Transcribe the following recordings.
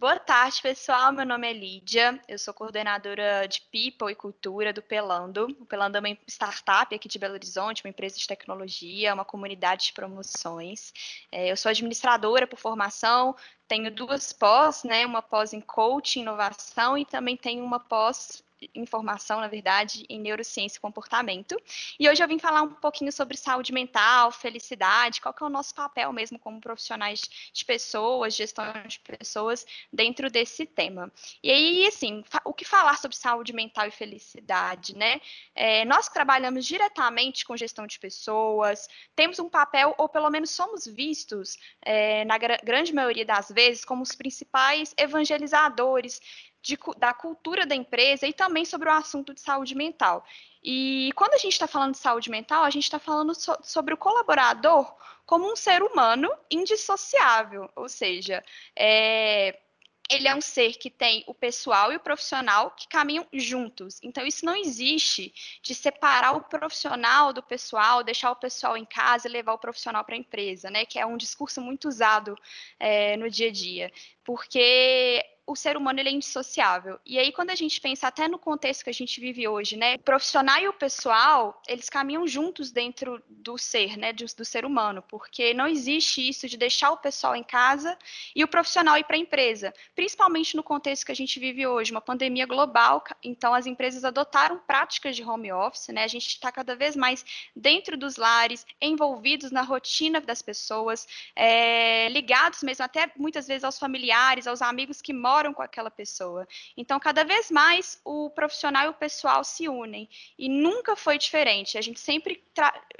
Boa tarde, pessoal. Meu nome é Lídia, eu sou coordenadora de People e Cultura do Pelando. O Pelando é uma startup aqui de Belo Horizonte, uma empresa de tecnologia, uma comunidade de promoções. É, eu sou administradora por formação, tenho duas pós, né? Uma pós em coaching, inovação e também tenho uma pós informação, na verdade, em neurociência e comportamento. E hoje eu vim falar um pouquinho sobre saúde mental, felicidade, qual que é o nosso papel mesmo como profissionais de pessoas, gestão de pessoas dentro desse tema. E aí, assim, o que falar sobre saúde mental e felicidade, né? É, nós trabalhamos diretamente com gestão de pessoas, temos um papel, ou pelo menos somos vistos, é, na grande maioria das vezes, como os principais evangelizadores de, da cultura da empresa e também sobre o assunto de saúde mental. E quando a gente está falando de saúde mental, a gente está falando so, sobre o colaborador como um ser humano indissociável, ou seja, é, ele é um ser que tem o pessoal e o profissional que caminham juntos. Então, isso não existe de separar o profissional do pessoal, deixar o pessoal em casa e levar o profissional para a empresa, né? Que é um discurso muito usado é, no dia a dia. Porque o ser humano ele é indissociável. E aí, quando a gente pensa até no contexto que a gente vive hoje, né? O profissional e o pessoal, eles caminham juntos dentro do ser, né? Do, do ser humano, porque não existe isso de deixar o pessoal em casa e o profissional ir para a empresa, principalmente no contexto que a gente vive hoje, uma pandemia global. Então, as empresas adotaram práticas de home office, né? A gente está cada vez mais dentro dos lares, envolvidos na rotina das pessoas, é, ligados mesmo até muitas vezes aos familiares, aos amigos que moram com aquela pessoa. Então, cada vez mais o profissional e o pessoal se unem. E nunca foi diferente. A gente sempre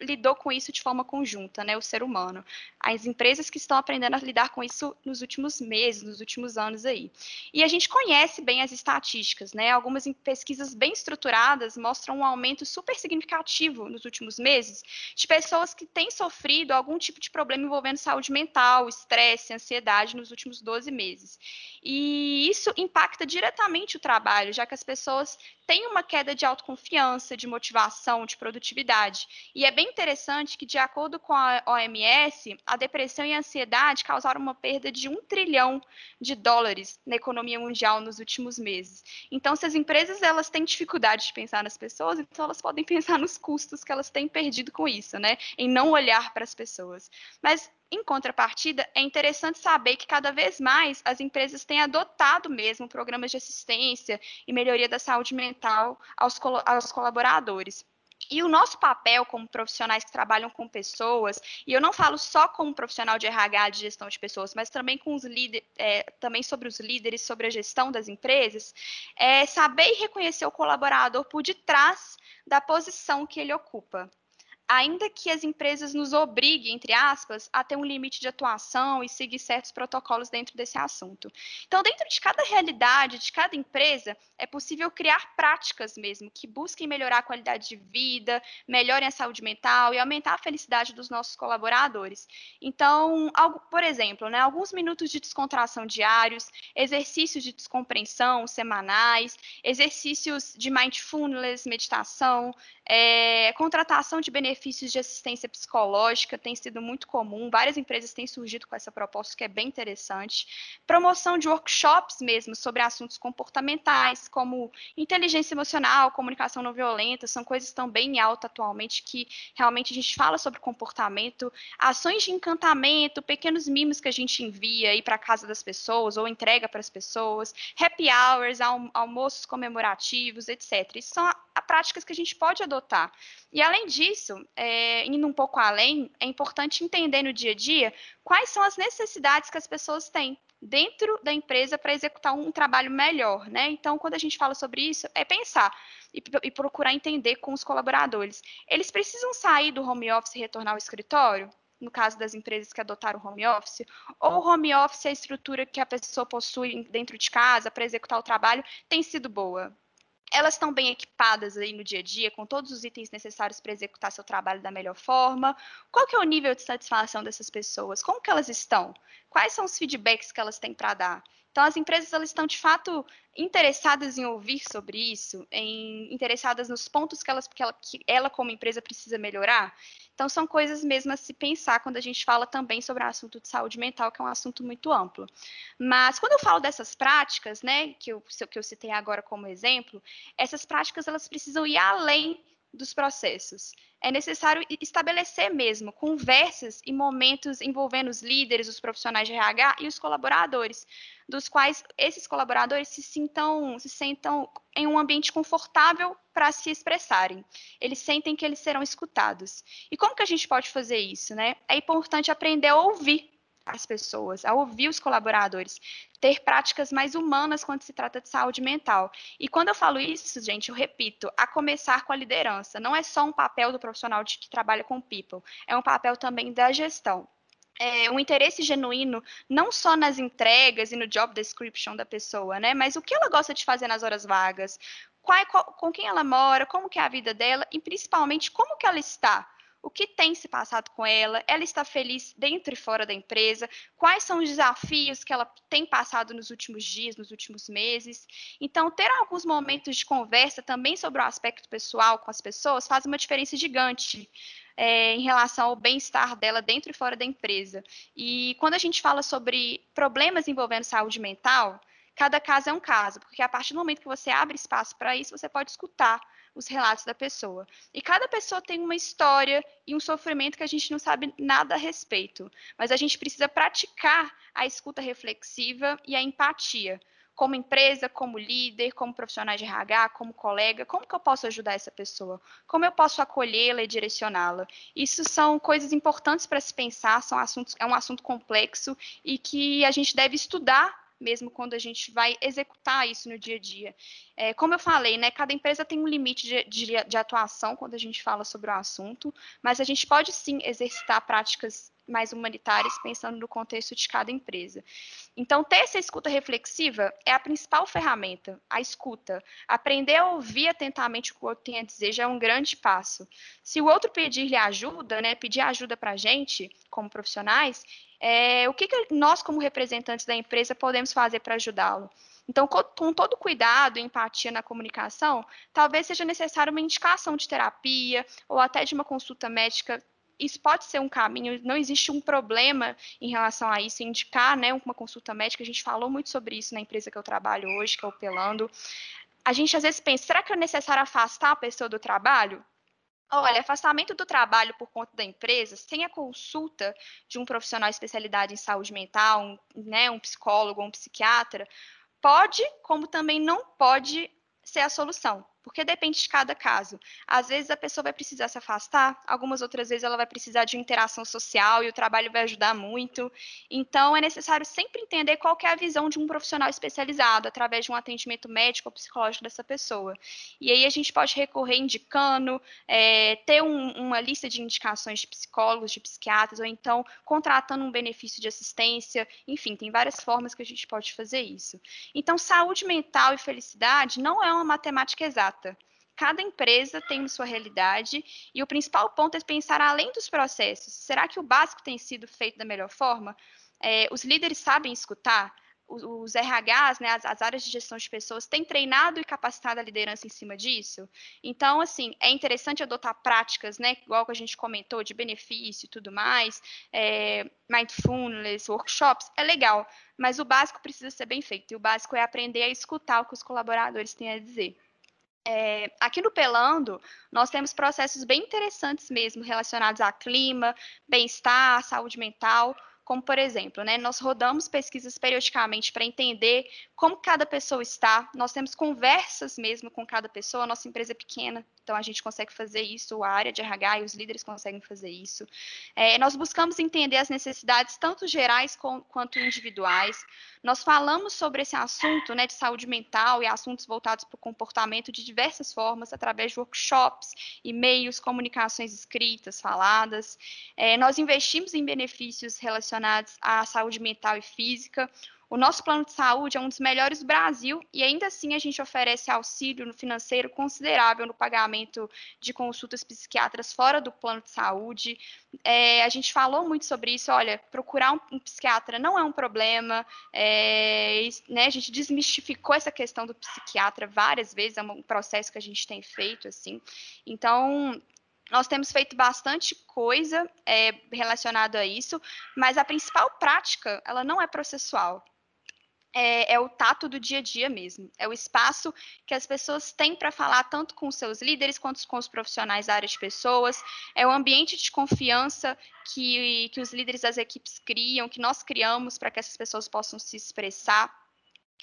lidou com isso de forma conjunta, né? O ser humano. As empresas que estão aprendendo a lidar com isso nos últimos meses, nos últimos anos aí. E a gente conhece bem as estatísticas, né? Algumas pesquisas bem estruturadas mostram um aumento super significativo nos últimos meses de pessoas que têm sofrido algum tipo de problema envolvendo saúde mental, estresse, ansiedade nos últimos 12 meses. E isso impacta diretamente o trabalho, já que as pessoas têm uma queda de autoconfiança, de motivação, de produtividade. E é bem interessante que, de acordo com a OMS, a depressão e a ansiedade causaram uma perda de um trilhão de dólares na economia mundial nos últimos meses. Então, se as empresas elas têm dificuldade de pensar nas pessoas, então elas podem pensar nos custos que elas têm perdido com isso, né? Em não olhar para as pessoas. Mas em contrapartida, é interessante saber que cada vez mais as empresas têm adotado mesmo programas de assistência e melhoria da saúde mental aos, aos colaboradores. E o nosso papel como profissionais que trabalham com pessoas, e eu não falo só como profissional de RH, de gestão de pessoas, mas também com os líderes, é, também sobre os líderes, sobre a gestão das empresas, é saber e reconhecer o colaborador por detrás da posição que ele ocupa ainda que as empresas nos obriguem, entre aspas, a ter um limite de atuação e seguir certos protocolos dentro desse assunto. Então, dentro de cada realidade, de cada empresa, é possível criar práticas mesmo que busquem melhorar a qualidade de vida, melhorem a saúde mental e aumentar a felicidade dos nossos colaboradores. Então, algo, por exemplo, né, alguns minutos de descontração diários, exercícios de descompreensão semanais, exercícios de mindfulness, meditação, é, contratação de benefícios de assistência psicológica tem sido muito comum, várias empresas têm surgido com essa proposta, que é bem interessante. Promoção de workshops mesmo sobre assuntos comportamentais, como inteligência emocional, comunicação não violenta, são coisas estão bem em alta atualmente, que realmente a gente fala sobre comportamento, ações de encantamento, pequenos mimos que a gente envia aí para casa das pessoas ou entrega para as pessoas, happy hours, almoços comemorativos, etc. Isso são práticas que a gente pode adotar. E além disso, é, indo um pouco além, é importante entender no dia a dia quais são as necessidades que as pessoas têm dentro da empresa para executar um trabalho melhor, né? Então, quando a gente fala sobre isso, é pensar e, e, procurar entender com os colaboradores. Eles precisam sair do home office e retornar ao escritório? No caso das empresas que adotaram o home office, ou o home office, a estrutura que a pessoa possui dentro de casa para executar o trabalho, tem sido boa? Elas estão bem equipadas aí no dia a dia, com todos os itens necessários para executar seu trabalho da melhor forma? Qual que é o nível de satisfação dessas pessoas? Como que elas estão? Quais são os feedbacks que elas têm para dar? Então, as empresas elas estão, de fato, interessadas em ouvir sobre isso, em, interessadas nos pontos que, elas, que, ela, que ela, como empresa, precisa melhorar. Então, são coisas mesmo a se pensar quando a gente fala também sobre o assunto de saúde mental, que é um assunto muito amplo. Mas, quando eu falo dessas práticas, né, que eu, que eu citei agora como exemplo, essas práticas elas precisam ir além dos processos. É necessário estabelecer mesmo conversas e momentos envolvendo os líderes, os profissionais de RH e os colaboradores, dos quais esses colaboradores se sintam, se sentam em um ambiente confortável para se expressarem. Eles sentem que eles serão escutados. E como que a gente pode fazer isso, né? É importante aprender a ouvir as pessoas, a ouvir os colaboradores, ter práticas mais humanas quando se trata de saúde mental. E quando eu falo isso, gente, eu repito, a começar com a liderança. Não é só um papel do profissional de, que trabalha com people, é um papel também da gestão. É, um interesse genuíno, não só nas entregas e no job description da pessoa, né? Mas o que ela gosta de fazer nas horas vagas, qual, qual, com quem ela mora, como que é a vida dela e principalmente como que ela está o que tem se passado com ela, ela está feliz dentro e fora da empresa, quais são os desafios que ela tem passado nos últimos dias, nos últimos meses. Então, ter alguns momentos de conversa também sobre o aspecto pessoal com as pessoas faz uma diferença gigante. É, em relação ao bem-estar dela dentro e fora da empresa. E quando a gente fala sobre problemas envolvendo saúde mental, cada caso é um caso, porque a partir do momento que você abre espaço para isso, você pode escutar os relatos da pessoa. E cada pessoa tem uma história e um sofrimento que a gente não sabe nada a respeito, mas a gente precisa praticar a escuta reflexiva e a empatia. Como empresa, como líder, como profissional de RH, como colega, como que eu posso ajudar essa pessoa? Como eu posso acolhê-la e direcioná-la? Isso são coisas importantes para se pensar, são assuntos, é um assunto complexo e que a gente deve estudar mesmo quando a gente vai executar isso no dia a dia. É, como eu falei, né, cada empresa tem um limite de, de, de atuação quando a gente fala sobre o assunto, mas a gente pode sim exercitar práticas mais humanitárias, pensando no contexto de cada empresa. Então, ter essa escuta reflexiva é a principal ferramenta, a escuta. Aprender a ouvir atentamente o que o outro tem a dizer já é um grande passo. Se o outro pedir-lhe ajuda, né, pedir ajuda para a gente, como profissionais, é, o que, que nós, como representantes da empresa, podemos fazer para ajudá-lo? Então, com todo cuidado e empatia na comunicação, talvez seja necessário uma indicação de terapia ou até de uma consulta médica isso pode ser um caminho, não existe um problema em relação a isso, indicar né, uma consulta médica, a gente falou muito sobre isso na empresa que eu trabalho hoje, que é o Pelando. A gente às vezes pensa, será que é necessário afastar a pessoa do trabalho? Olha, afastamento do trabalho por conta da empresa, sem a consulta de um profissional de especialidade em saúde mental, um, né, um psicólogo, um psiquiatra, pode, como também não pode ser a solução porque depende de cada caso. Às vezes a pessoa vai precisar se afastar, algumas outras vezes ela vai precisar de interação social e o trabalho vai ajudar muito. Então é necessário sempre entender qual é a visão de um profissional especializado através de um atendimento médico ou psicológico dessa pessoa. E aí a gente pode recorrer indicando, é, ter um, uma lista de indicações de psicólogos, de psiquiatras, ou então contratando um benefício de assistência. Enfim, tem várias formas que a gente pode fazer isso. Então, saúde mental e felicidade não é uma matemática exata Cada empresa tem sua realidade e o principal ponto é pensar além dos processos. Será que o básico tem sido feito da melhor forma? É, os líderes sabem escutar? Os, RHs, né, as, as, áreas de gestão de pessoas, têm treinado e capacitado a liderança em cima disso? Então, assim, é interessante adotar práticas, né, igual que a gente comentou, de benefício e tudo mais, é, mindfulness, workshops, é legal, mas o básico precisa ser bem feito, e o básico é aprender a escutar o que os colaboradores têm a dizer. É, aqui no Pelando, nós temos processos bem interessantes mesmo relacionados a clima, bem-estar, saúde mental, como por exemplo, né, nós rodamos pesquisas periodicamente para entender como cada pessoa está, nós temos conversas mesmo com cada pessoa, nossa empresa é pequena, então a gente consegue fazer isso, a área de RH e os líderes conseguem fazer isso. É, nós buscamos entender as necessidades tanto gerais com, quanto individuais. Nós falamos sobre esse assunto né, de saúde mental e assuntos voltados para o comportamento de diversas formas, através de workshops, e-mails, comunicações escritas, faladas. É, nós investimos em benefícios relacionados à saúde mental e física, O nosso plano de saúde é um dos melhores do Brasil e ainda assim a gente oferece auxílio financeiro considerável no pagamento de consultas psiquiatras fora do plano de saúde. É, a gente falou muito sobre isso. Olha, procurar um, um psiquiatra não é um problema. É, né, a gente desmistificou essa questão do psiquiatra várias vezes. É um processo que a gente tem feito assim. Então nós temos feito bastante coisa é, relacionada a isso, mas a principal prática, ela não é processual. É, é, o tato do dia a dia mesmo. É o espaço que as pessoas têm para falar tanto com seus líderes quanto com os profissionais da área de pessoas. É o ambiente de confiança que, que os líderes das equipes criam, que nós criamos para que essas pessoas possam se expressar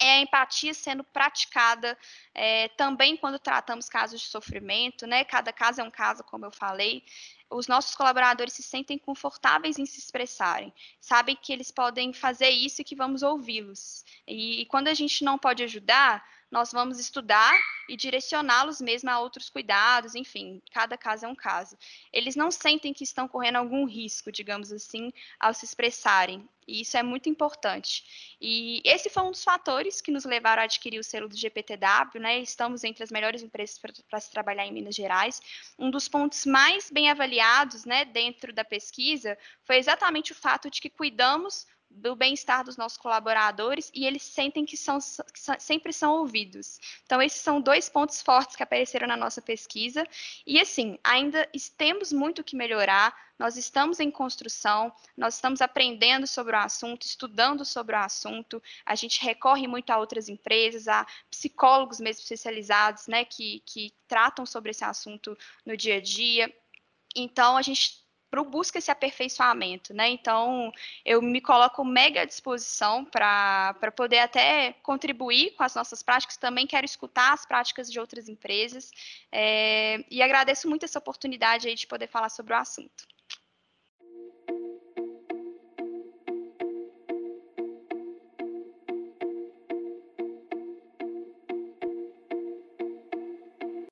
é a empatia sendo praticada é, também quando tratamos casos de sofrimento, né? Cada caso é um caso, como eu falei. Os nossos colaboradores se sentem confortáveis em se expressarem, sabem que eles podem fazer isso e que vamos ouvi-los. E, e quando a gente não pode ajudar, nós vamos estudar e direcioná-los mesmo a outros cuidados, enfim, cada caso é um caso. Eles não sentem que estão correndo algum risco, digamos assim, ao se expressarem. E isso é muito importante. E esse foi um dos fatores que nos levaram a adquirir o selo do GPTW, né? Estamos entre as melhores empresas para se trabalhar em Minas Gerais. Um dos pontos mais bem avaliados, né, dentro da pesquisa, foi exatamente o fato de que cuidamos do bem-estar dos nossos colaboradores e eles sentem que, são, que sempre são ouvidos. Então, esses são dois pontos fortes que apareceram na nossa pesquisa. E, assim, ainda temos muito que melhorar, nós estamos em construção, nós estamos aprendendo sobre o assunto, estudando sobre o assunto, a gente recorre muito a outras empresas, a psicólogos mesmo especializados, né, que, que tratam sobre esse assunto no dia a dia. Então, a gente busca esse aperfeiçoamento, né? Então, eu me coloco mega à disposição para poder até contribuir com as nossas práticas, também quero escutar as práticas de outras empresas, é, e agradeço muito essa oportunidade aí de poder falar sobre o assunto.